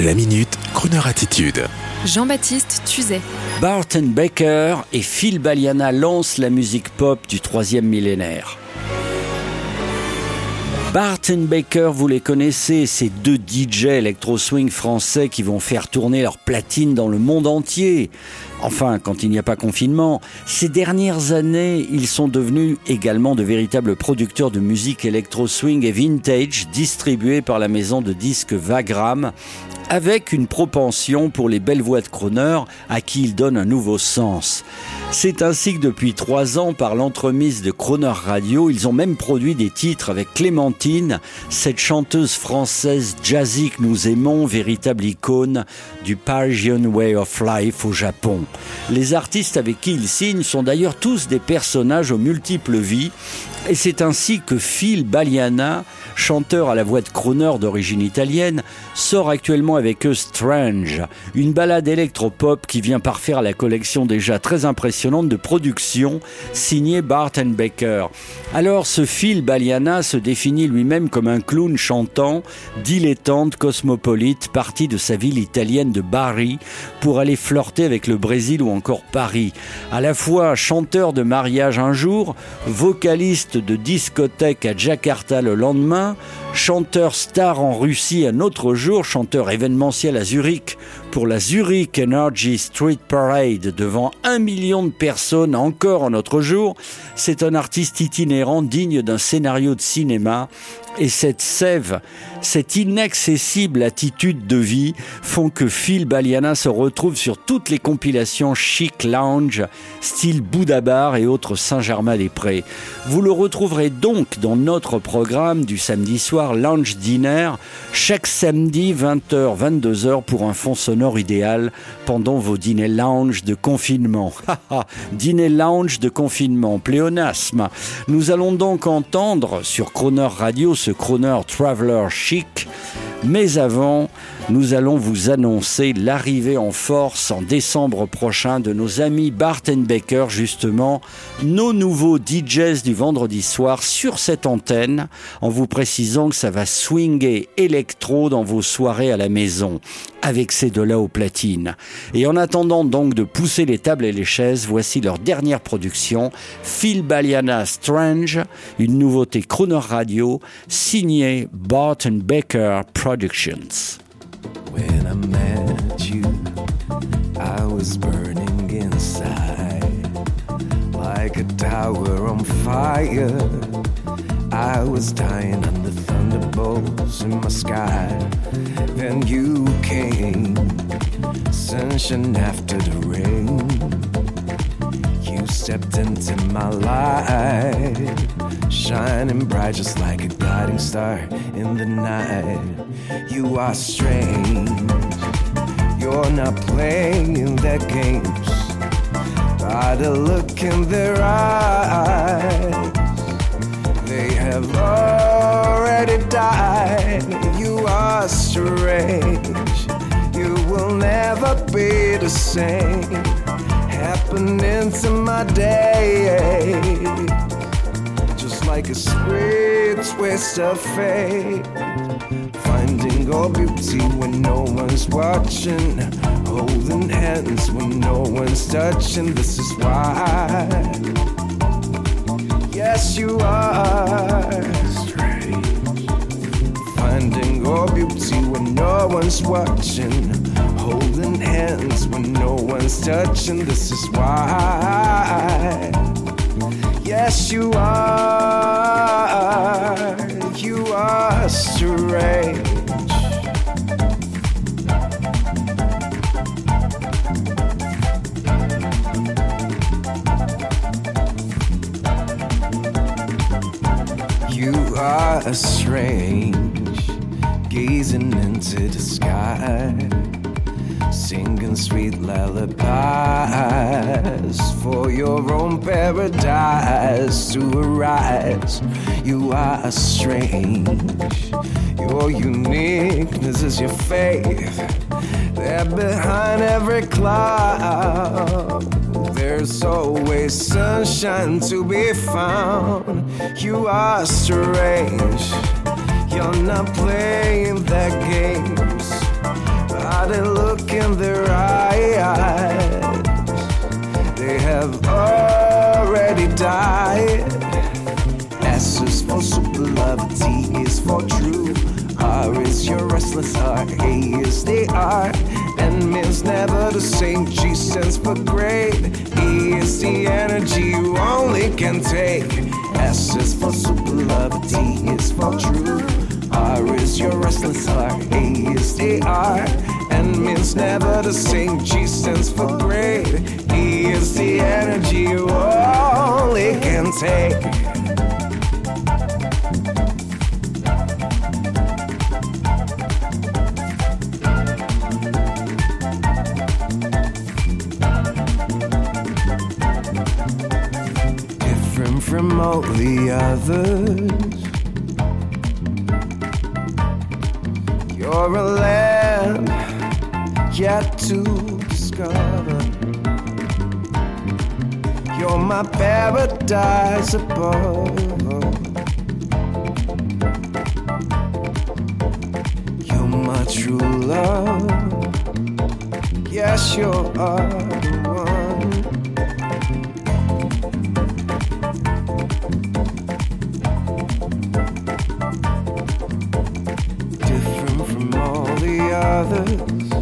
La minute, Kroneur attitude. Jean-Baptiste Tuzet. Barton Baker et Phil Baliana lancent la musique pop du troisième millénaire. Barton Baker, vous les connaissez, ces deux DJ électro-swing français qui vont faire tourner leur platine dans le monde entier. Enfin, quand il n'y a pas confinement. Ces dernières années, ils sont devenus également de véritables producteurs de musique électro-swing et vintage distribués par la maison de disques Vagram avec une propension pour les belles voix de Croner à qui il donne un nouveau sens. C'est ainsi que depuis trois ans, par l'entremise de Croner Radio, ils ont même produit des titres avec Clémentine, cette chanteuse française jazzy que nous aimons, véritable icône du Parisian Way of Life au Japon. Les artistes avec qui ils signent sont d'ailleurs tous des personnages aux multiples vies, et c'est ainsi que Phil Baliana, chanteur à la voix de crooner d'origine italienne, sort actuellement avec eux Strange, une balade électropop qui vient parfaire la collection déjà très impressionnante de productions signée Bart Baker. Alors ce Phil Baliana se définit lui-même comme un clown chantant, dilettante, cosmopolite, parti de sa ville italienne de Bari pour aller flirter avec le Brésil ou encore Paris. À la fois chanteur de mariage un jour, vocaliste de discothèque à Jakarta le lendemain, chanteur star en Russie un autre jour, chanteur événementiel à Zurich pour la Zurich Energy Street Parade devant un million de personnes encore en autre jour. C'est un artiste itinérant digne d'un scénario de cinéma et cette sève, cette inaccessible attitude de vie font que Phil Baliana se retrouve sur toutes les compilations chic lounge, style Bouddha Bar et autres Saint-Germain-des-Prés. Vous le retrouverez donc dans notre programme du samedi soir Lounge Dinner, chaque samedi 20h, 22h pour un fond sonore idéal pendant vos dîners lounge de confinement. Dîner lounge de confinement, pléonasme. Nous allons donc entendre sur Croner Radio ce Croner Traveler Chic. Mais avant, nous allons vous annoncer l'arrivée en force en décembre prochain de nos amis Barton Baker, justement, nos nouveaux DJs du vendredi soir sur cette antenne, en vous précisant que ça va swinger électro dans vos soirées à la maison, avec ces deux-là aux platines. Et en attendant donc de pousser les tables et les chaises, voici leur dernière production, Phil Baliana Strange, une nouveauté Crooner Radio, signée Barton Baker Productions. When I met you, I was burning inside like a tower on fire. I was dying under thunderbolts in my sky. Then you came, sunshine after the rain. Stepped into my life, shining bright just like a guiding star in the night. You are strange, you're not playing their games. By the look in their eyes, they have already died. You are strange, you will never be the same happening to my day. Just like a sweet twist of fate. Finding all beauty when no one's watching. Holding hands when no one's touching. This is why. Yes, you are. Finding all beauty when no one's watching holding hands when no one's touching. This is why. Yes, you are. You are strange. You are strange, gazing into the sky singing sweet lullabies for your own paradise to arise. You are strange, your uniqueness is your faith. There behind every cloud, there's always sunshine to be found. You are strange, you're not playing that games By the look in their eyes, they have already died. S is for super love, T is for true. R is your restless heart, A is they are. N means never the same, G stands for great. E is the energy you only can take. S is for super love, T is for true. R is your restless heart, A is they are. N means never the same, G stands for great. E is the energy you only can take. different from all the others. You're a land yet to discover. You're my paradise above. You're my true love. Yes, you're the others.